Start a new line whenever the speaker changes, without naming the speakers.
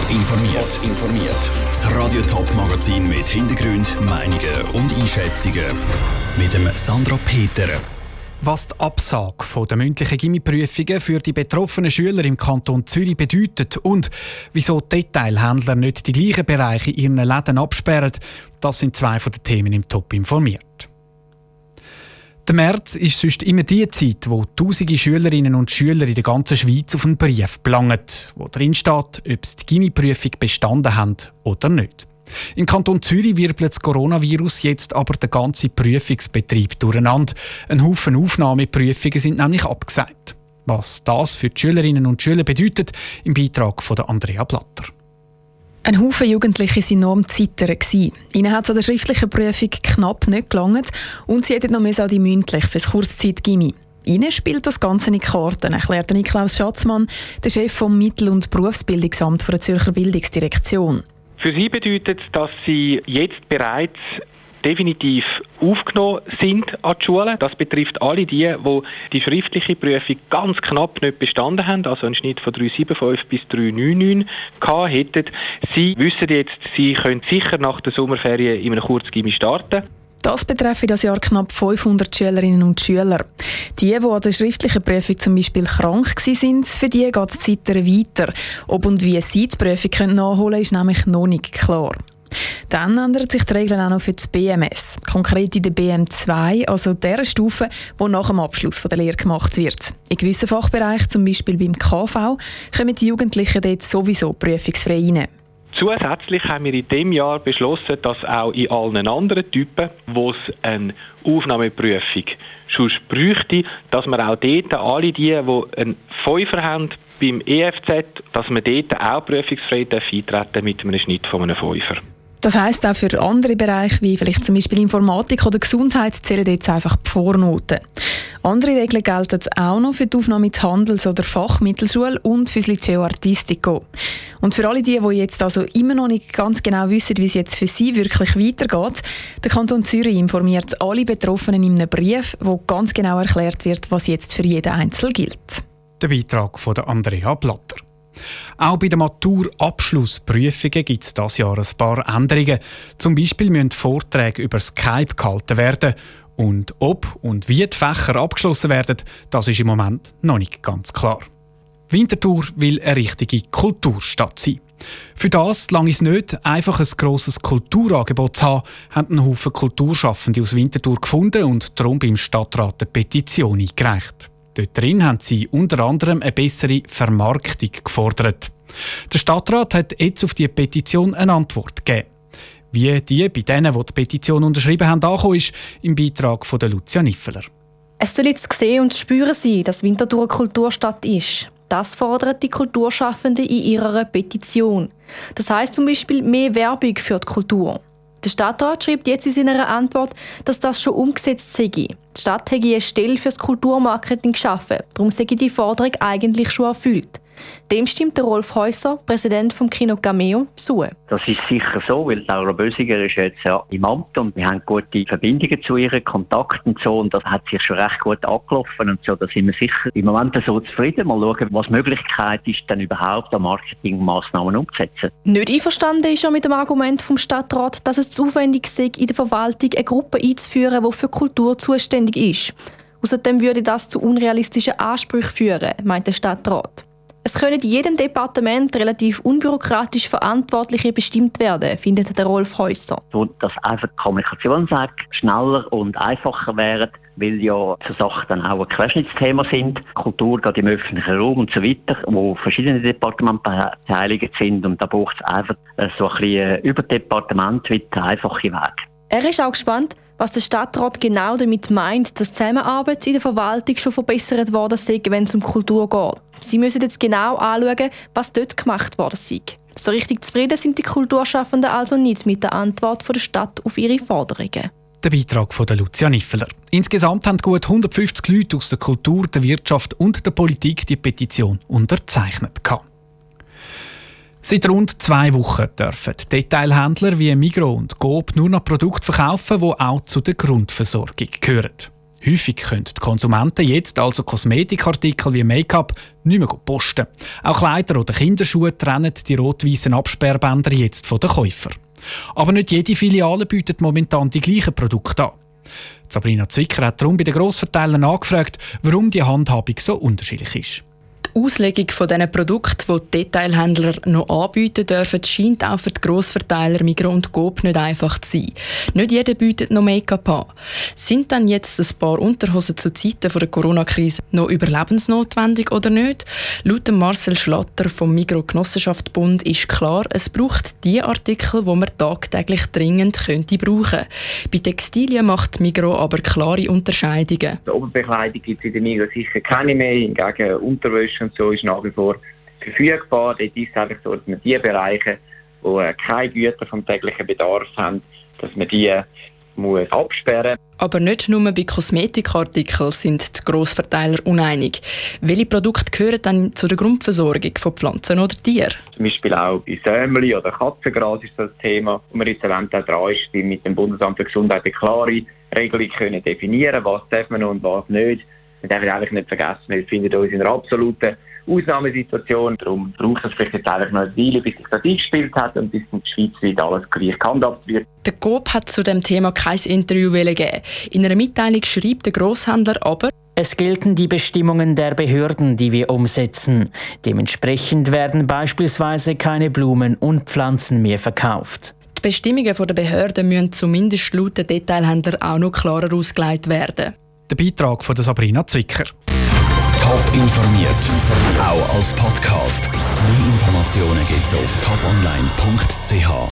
Top informiert. informiert. Das Radio Top Magazin mit Hintergrund, Meinungen und Einschätzungen mit dem Sandra Peter.
Was die Absage der mündlichen Gimmiprüfungen für die betroffenen Schüler im Kanton Zürich bedeutet und wieso Detailhändler nicht die gleichen Bereiche in ihren Läden absperren, das sind zwei von den Themen im Top informiert. Der März ist sonst immer die Zeit, wo tausende Schülerinnen und Schüler in der ganzen Schweiz auf einen Brief planen, wo drin steht, ob sie die Gimmiprüfung bestanden haben oder nicht. Im Kanton Zürich wirbelt das Coronavirus jetzt aber den ganzen Prüfungsbetrieb durcheinander. Ein Haufen Aufnahmeprüfungen sind nämlich abgesagt. Was das für die Schülerinnen und Schüler bedeutet, im Beitrag von Andrea Blatter.
Ein Haufen Jugendliche waren enorm zittern. Ihnen hat es an der schriftlichen Prüfung knapp nicht gelangt und sie hätten noch an die mündlich für das Kurzzeit-Gimmi. Ihnen spielt das Ganze in Karten, erklärt Niklaus Schatzmann, der Chef vom Mittel- und Berufsbildungsamt der Zürcher Bildungsdirektion.
Für Sie bedeutet es, dass Sie jetzt bereits definitiv aufgenommen sind an die Schule. Das betrifft alle die, die die schriftliche Prüfung ganz knapp nicht bestanden haben, also einen Schnitt von 3,75 bis 3,99 gehabt hätten. Sie wissen jetzt, Sie können sicher nach der Sommerferien in einem Kurzgimmi starten.
Das betreffe das Jahr knapp 500 Schülerinnen und Schüler. Die, die an der schriftlichen Prüfung zum Beispiel krank sind, für die geht es weiter. Ob und wie sie die Prüfung nachholen können, ist nämlich noch nicht klar. Dann ändern sich die Regeln auch noch für das BMS. Konkret in der BM2, also der Stufe, die nach dem Abschluss der Lehre gemacht wird. In gewissen Fachbereichen, zum Beispiel beim KV, kommen die Jugendlichen dort sowieso prüfungsfrei rein.
Zusätzlich haben wir in diesem Jahr beschlossen, dass auch in allen anderen Typen, wo es eine Aufnahmeprüfung schon bräuchte, dass wir auch dort alle die, die einen Fünfer haben beim EFZ, dass wir dort auch prüfungsfrei eintreten mit einem Schnitt von einem Fünfer.
Das heisst auch für andere Bereiche, wie vielleicht zum Beispiel Informatik oder Gesundheit, zählen jetzt einfach die Vornoten. Andere Regeln gelten auch noch für die Aufnahme ins Handels- oder Fachmittelschule und für das Liceo Artistico. Und für alle die, die jetzt also immer noch nicht ganz genau wissen, wie es jetzt für sie wirklich weitergeht, der Kanton Zürich informiert alle Betroffenen in einem Brief, wo ganz genau erklärt wird, was jetzt für jeden Einzel gilt.
Der Beitrag von Andrea Blatter. Auch bei den Maturabschlussprüfungen gibt es dieses Jahr ein paar Änderungen. Zum Beispiel müssen Vorträge über Skype gehalten werden. Und ob und wie die Fächer abgeschlossen werden, das ist im Moment noch nicht ganz klar. Winterthur will eine richtige Kulturstadt sein. Für das lange es nicht, einfach ein grosses Kulturangebot zu haben, haben ein Haufen Kulturschaffende aus Winterthur gefunden und darum beim Stadtrat eine Petition eingereicht. Dort drin haben sie unter anderem eine bessere Vermarktung gefordert. Der Stadtrat hat jetzt auf die Petition eine Antwort gegeben. Wie die bei denen, die die Petition unterschrieben haben, angekommen ist, im Beitrag von Lucia Niffeler.
Es soll jetzt sehen und spüren sein, dass Winterthur eine Kulturstadt ist. Das fordern die Kulturschaffenden in ihrer Petition. Das heißt zum Beispiel mehr Werbung für die Kultur. Der Stadtrat schreibt jetzt in seiner Antwort, dass das schon umgesetzt sei. Die Stadt hätte eine Stelle für das Kulturmarketing geschaffen. Darum sei die Forderung eigentlich schon erfüllt. Dem stimmt der Rolf Häuser, Präsident vom Kino Cameo, zu.
Das ist sicher so, weil Laura Bösiger ist jetzt ja im Amt und wir haben gute Verbindungen zu ihren Kontakten und so und das hat sich schon recht gut angelaufen und so, da sind wir sicher im Moment so zufrieden. Mal schauen, was Möglichkeit ist, dann überhaupt an Marketingmaßnahmen umzusetzen.
Nicht einverstanden ist er mit dem Argument vom Stadtrat, dass es zu aufwendig sei, in der Verwaltung eine Gruppe einzuführen, die für Kultur zuständig ist. Außerdem würde das zu unrealistischen Ansprüchen führen, meint der Stadtrat. Es können in jedem Departement relativ unbürokratisch Verantwortliche bestimmt werden, findet der Rolf Häuser.
So, dass einfach Kommunikationswege schneller und einfacher wären, weil ja so Sachen dann auch ein Querschnittsthema sind. Kultur geht im öffentlichen Raum und so weiter, wo verschiedene Departemente beteiligt sind und da braucht es einfach so ein bisschen über Departement mit einfache Wege.
Er ist auch gespannt, was der Stadtrat genau damit meint, dass die Zusammenarbeit in der Verwaltung schon verbessert worden sei, wenn es um Kultur geht. Sie müssen jetzt genau anschauen, was dort gemacht worden sei. So richtig zufrieden sind die Kulturschaffenden also nicht mit der Antwort der Stadt auf ihre Forderungen.
Der Beitrag von Lucia Niffeler. Insgesamt haben gut 150 Leute aus der Kultur, der Wirtschaft und der Politik die Petition unterzeichnet. Gehabt. Seit rund zwei Wochen dürfen Detailhändler wie Migros und Coop nur noch Produkte verkaufen, die auch zu der Grundversorgung gehören. Häufig können die Konsumenten jetzt also Kosmetikartikel wie Make-up nicht mehr posten. Auch Kleider oder Kinderschuhe trennen die rot-weißen Absperrbänder jetzt von den Käufern. Aber nicht jede Filiale bietet momentan die gleichen Produkte an. Sabrina Zwicker hat darum bei den Grossverteilern angefragt, warum die Handhabung so unterschiedlich ist.
Die Auslegung von diesen Produkten, die die Detailhändler noch anbieten dürfen, scheint auch für die Grossverteiler Migros und Coop nicht einfach zu sein. Nicht jeder bietet noch Make-up an. Sind dann jetzt ein paar Unterhosen zu Zeiten der Corona-Krise noch überlebensnotwendig oder nicht? Laut Marcel Schlatter vom Migros Genossenschaft Bund ist klar, es braucht die Artikel, die man tagtäglich dringend könnte brauchen. Bei Textilien macht Migros aber klare Unterscheidungen.
Die Oberbekleidung gibt es in der Migros sicher keine mehr, hingegen Unterwäsche und so ist nach wie vor verfügbar. Dort ist es einfach so, dass man die Bereiche, die äh, keine Güter vom täglichen Bedarf haben, dass man die muss absperren
Aber nicht nur bei Kosmetikartikeln sind die Grossverteiler uneinig. Welche Produkte gehören dann zu der Grundversorgung von Pflanzen oder Tieren?
Zum Beispiel auch bei Sämli oder Katzengras ist das Thema. Und wir jetzt eventuell dran ist, mit dem Bundesamt für Gesundheit eine klare Regelung können definieren was darf man und was nicht. Wir dürfen einfach nicht vergessen, wir befinden uns in einer absoluten Ausnahmesituation. Darum braucht es vielleicht jetzt einfach noch eine Weile, bis sich das eingespielt hat und bis in Schweizweit alles gleich gehandhabt wird.
Der GOP hat zu dem Thema kein Interview gegeben. In einer Mitteilung schreibt der Grosshändler aber,
es gelten die Bestimmungen der Behörden, die wir umsetzen. Dementsprechend werden beispielsweise keine Blumen und Pflanzen mehr verkauft.
Die Bestimmungen der Behörden müssen zumindest laut den Detailhändler auch noch klarer ausgelegt werden.
Der Beitrag von Sabrina Zwicker.
Top informiert, auch als Podcast. Mehr Informationen gibt es auf toponline.ch.